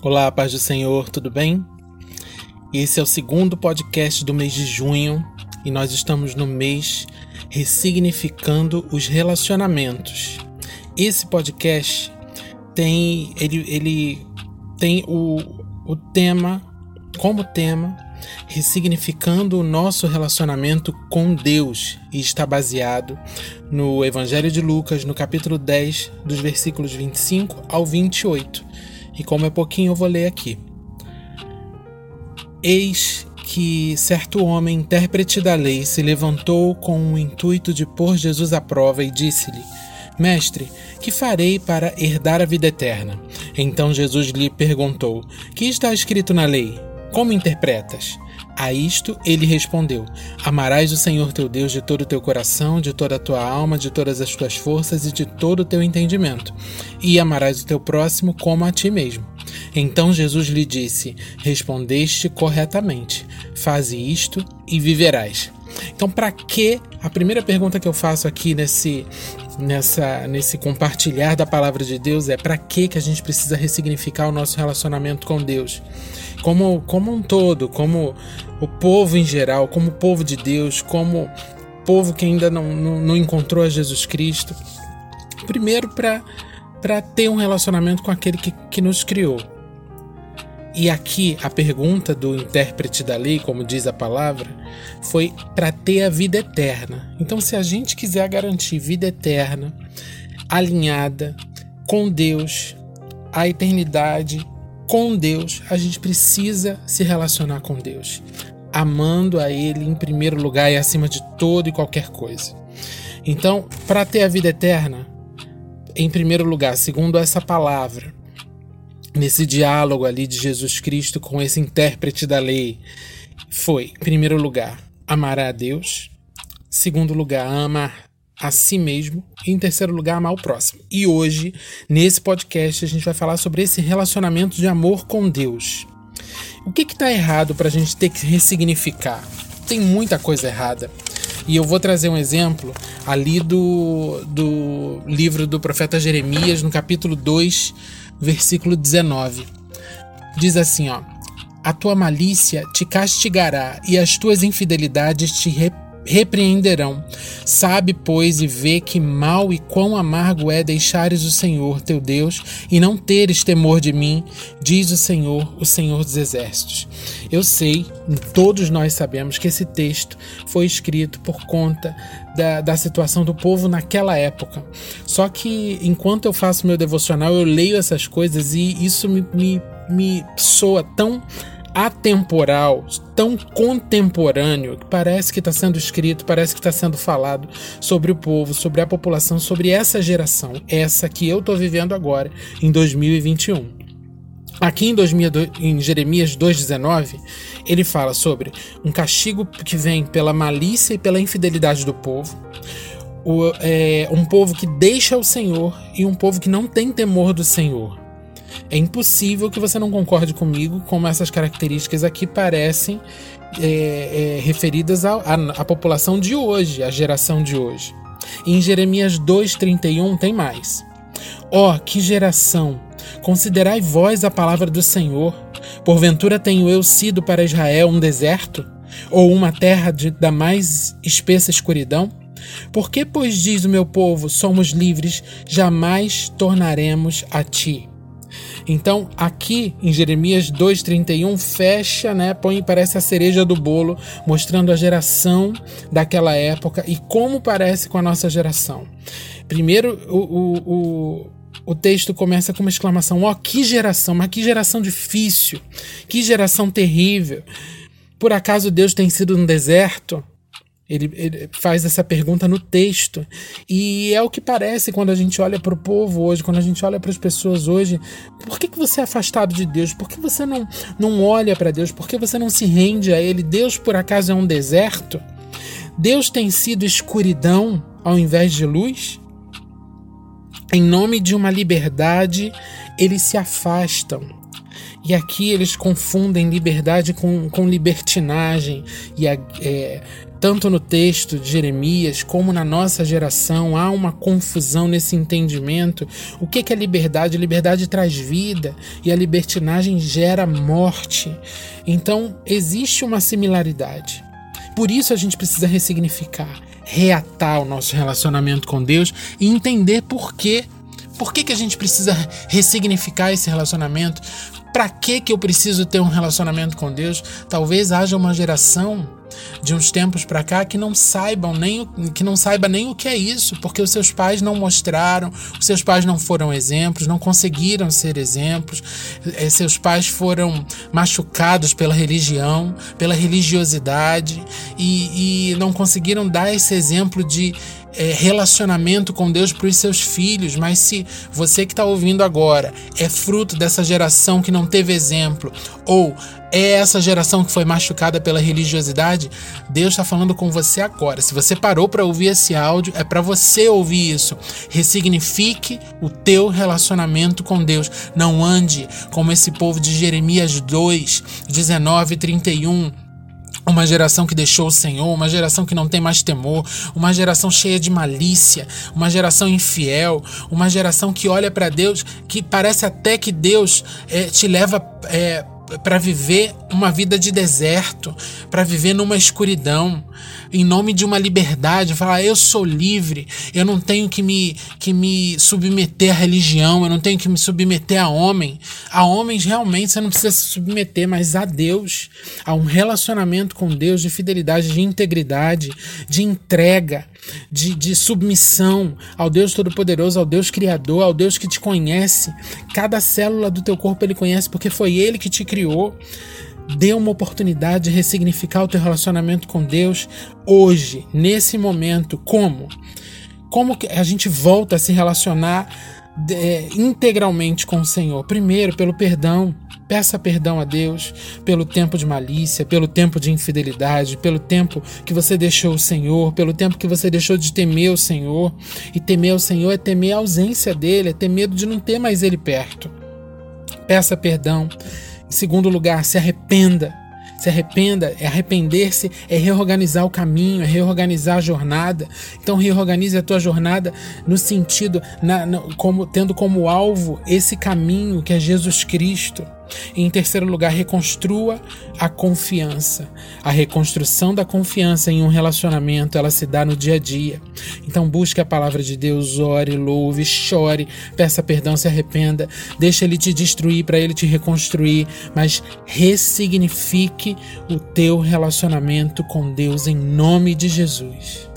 Olá, paz do Senhor, tudo bem? Esse é o segundo podcast do mês de junho e nós estamos no mês ressignificando os relacionamentos. Esse podcast tem ele, ele tem o, o tema como tema ressignificando o nosso relacionamento com Deus e está baseado no Evangelho de Lucas, no capítulo 10, dos versículos 25 ao 28 e como é pouquinho, eu vou ler aqui. Eis que certo homem, intérprete da lei, se levantou com o intuito de pôr Jesus à prova e disse-lhe: Mestre, que farei para herdar a vida eterna? Então Jesus lhe perguntou: Que está escrito na lei? Como interpretas? A isto ele respondeu: Amarás o Senhor teu Deus de todo o teu coração, de toda a tua alma, de todas as tuas forças e de todo o teu entendimento, e amarás o teu próximo como a ti mesmo. Então Jesus lhe disse: Respondeste corretamente. Faze isto e viverás. Então, para que a primeira pergunta que eu faço aqui nesse nessa nesse compartilhar da palavra de Deus é para que que a gente precisa ressignificar o nosso relacionamento com Deus? Como como um todo, como o povo em geral, como o povo de Deus, como povo que ainda não, não, não encontrou a Jesus Cristo. Primeiro, para ter um relacionamento com aquele que, que nos criou. E aqui a pergunta do intérprete da lei, como diz a palavra, foi para ter a vida eterna. Então, se a gente quiser garantir vida eterna, alinhada com Deus, a eternidade com Deus, a gente precisa se relacionar com Deus, amando a Ele em primeiro lugar e acima de todo e qualquer coisa. Então, para ter a vida eterna, em primeiro lugar, segundo essa palavra, nesse diálogo ali de Jesus Cristo com esse intérprete da lei, foi, em primeiro lugar, amar a Deus, segundo lugar, amar a si mesmo e, em terceiro lugar, amar o próximo. E hoje, nesse podcast, a gente vai falar sobre esse relacionamento de amor com Deus. O que está errado para a gente ter que ressignificar? Tem muita coisa errada. E eu vou trazer um exemplo ali do, do livro do profeta Jeremias, no capítulo 2, versículo 19. Diz assim, ó: A tua malícia te castigará e as tuas infidelidades te repreenderão. Sabe, pois, e vê que mal e quão amargo é deixares o Senhor teu Deus e não teres temor de mim, diz o Senhor, o Senhor dos Exércitos. Eu sei, todos nós sabemos que esse texto foi escrito por conta da, da situação do povo naquela época. Só que enquanto eu faço meu devocional, eu leio essas coisas e isso me, me, me soa tão atemporal, tão contemporâneo, que parece que está sendo escrito, parece que está sendo falado sobre o povo, sobre a população, sobre essa geração, essa que eu estou vivendo agora, em 2021. Aqui em, 2000, em Jeremias 2,19, ele fala sobre um castigo que vem pela malícia e pela infidelidade do povo, o, é, um povo que deixa o Senhor e um povo que não tem temor do Senhor. É impossível que você não concorde comigo como essas características aqui parecem é, é, referidas à população de hoje, à geração de hoje. em Jeremias 2,31 tem mais. Ó, oh, que geração! Considerai vós a palavra do Senhor. Porventura tenho eu sido para Israel um deserto? Ou uma terra de, da mais espessa escuridão? Por que, pois, diz o meu povo, somos livres, jamais tornaremos a ti? Então, aqui em Jeremias 2:31 fecha, né, põe parece a cereja do bolo, mostrando a geração daquela época e como parece com a nossa geração. Primeiro, o, o, o o texto começa com uma exclamação: Ó, oh, que geração, mas que geração difícil, que geração terrível. Por acaso Deus tem sido um deserto? Ele, ele, faz essa pergunta no texto. E é o que parece quando a gente olha para o povo hoje, quando a gente olha para as pessoas hoje. Por que, que você é afastado de Deus? Por que você não, não olha para Deus? Por que você não se rende a Ele? Deus, por acaso, é um deserto? Deus tem sido escuridão ao invés de luz? Em nome de uma liberdade, eles se afastam. E aqui eles confundem liberdade com, com libertinagem e é, tanto no texto de Jeremias como na nossa geração, há uma confusão nesse entendimento. O que é liberdade? Liberdade traz vida e a libertinagem gera morte. Então, existe uma similaridade. Por isso a gente precisa ressignificar, reatar o nosso relacionamento com Deus e entender por quê. Por que, que a gente precisa ressignificar esse relacionamento? Para que, que eu preciso ter um relacionamento com Deus? Talvez haja uma geração de uns tempos para cá que não saibam nem que não saiba nem o que é isso, porque os seus pais não mostraram, os seus pais não foram exemplos, não conseguiram ser exemplos, eh, seus pais foram machucados pela religião, pela religiosidade e, e não conseguiram dar esse exemplo de é, relacionamento com Deus para os seus filhos, mas se você que está ouvindo agora é fruto dessa geração que não teve exemplo, ou é essa geração que foi machucada pela religiosidade, Deus está falando com você agora. Se você parou para ouvir esse áudio, é para você ouvir isso. Ressignifique o teu relacionamento com Deus. Não ande como esse povo de Jeremias 2, 19 e 31 uma geração que deixou o Senhor, uma geração que não tem mais temor, uma geração cheia de malícia, uma geração infiel, uma geração que olha para Deus, que parece até que Deus é, te leva é, para viver uma vida de deserto, para viver numa escuridão, em nome de uma liberdade, falar eu sou livre, eu não tenho que me que me submeter à religião, eu não tenho que me submeter a homem. A homens realmente você não precisa se submeter, mas a Deus, a um relacionamento com Deus de fidelidade, de integridade, de entrega, de, de submissão ao Deus Todo-Poderoso, ao Deus Criador, ao Deus que te conhece. Cada célula do teu corpo ele conhece porque foi ele que te criou. Dê uma oportunidade de ressignificar o teu relacionamento com Deus hoje, nesse momento. Como? Como que a gente volta a se relacionar é, integralmente com o Senhor? Primeiro, pelo perdão. Peça perdão a Deus pelo tempo de malícia, pelo tempo de infidelidade, pelo tempo que você deixou o Senhor, pelo tempo que você deixou de temer o Senhor. E temer o Senhor é temer a ausência dele, é ter medo de não ter mais ele perto. Peça perdão em segundo lugar, se arrependa. Se arrependa, é arrepender-se, é reorganizar o caminho, é reorganizar a jornada. Então reorganize a tua jornada no sentido, na, na, como tendo como alvo esse caminho que é Jesus Cristo. E em terceiro lugar, reconstrua a confiança. A reconstrução da confiança em um relacionamento, ela se dá no dia a dia. Então busque a palavra de Deus, ore, louve, chore, peça perdão, se arrependa, deixa ele te destruir para ele te reconstruir, mas ressignifique o teu relacionamento com Deus em nome de Jesus.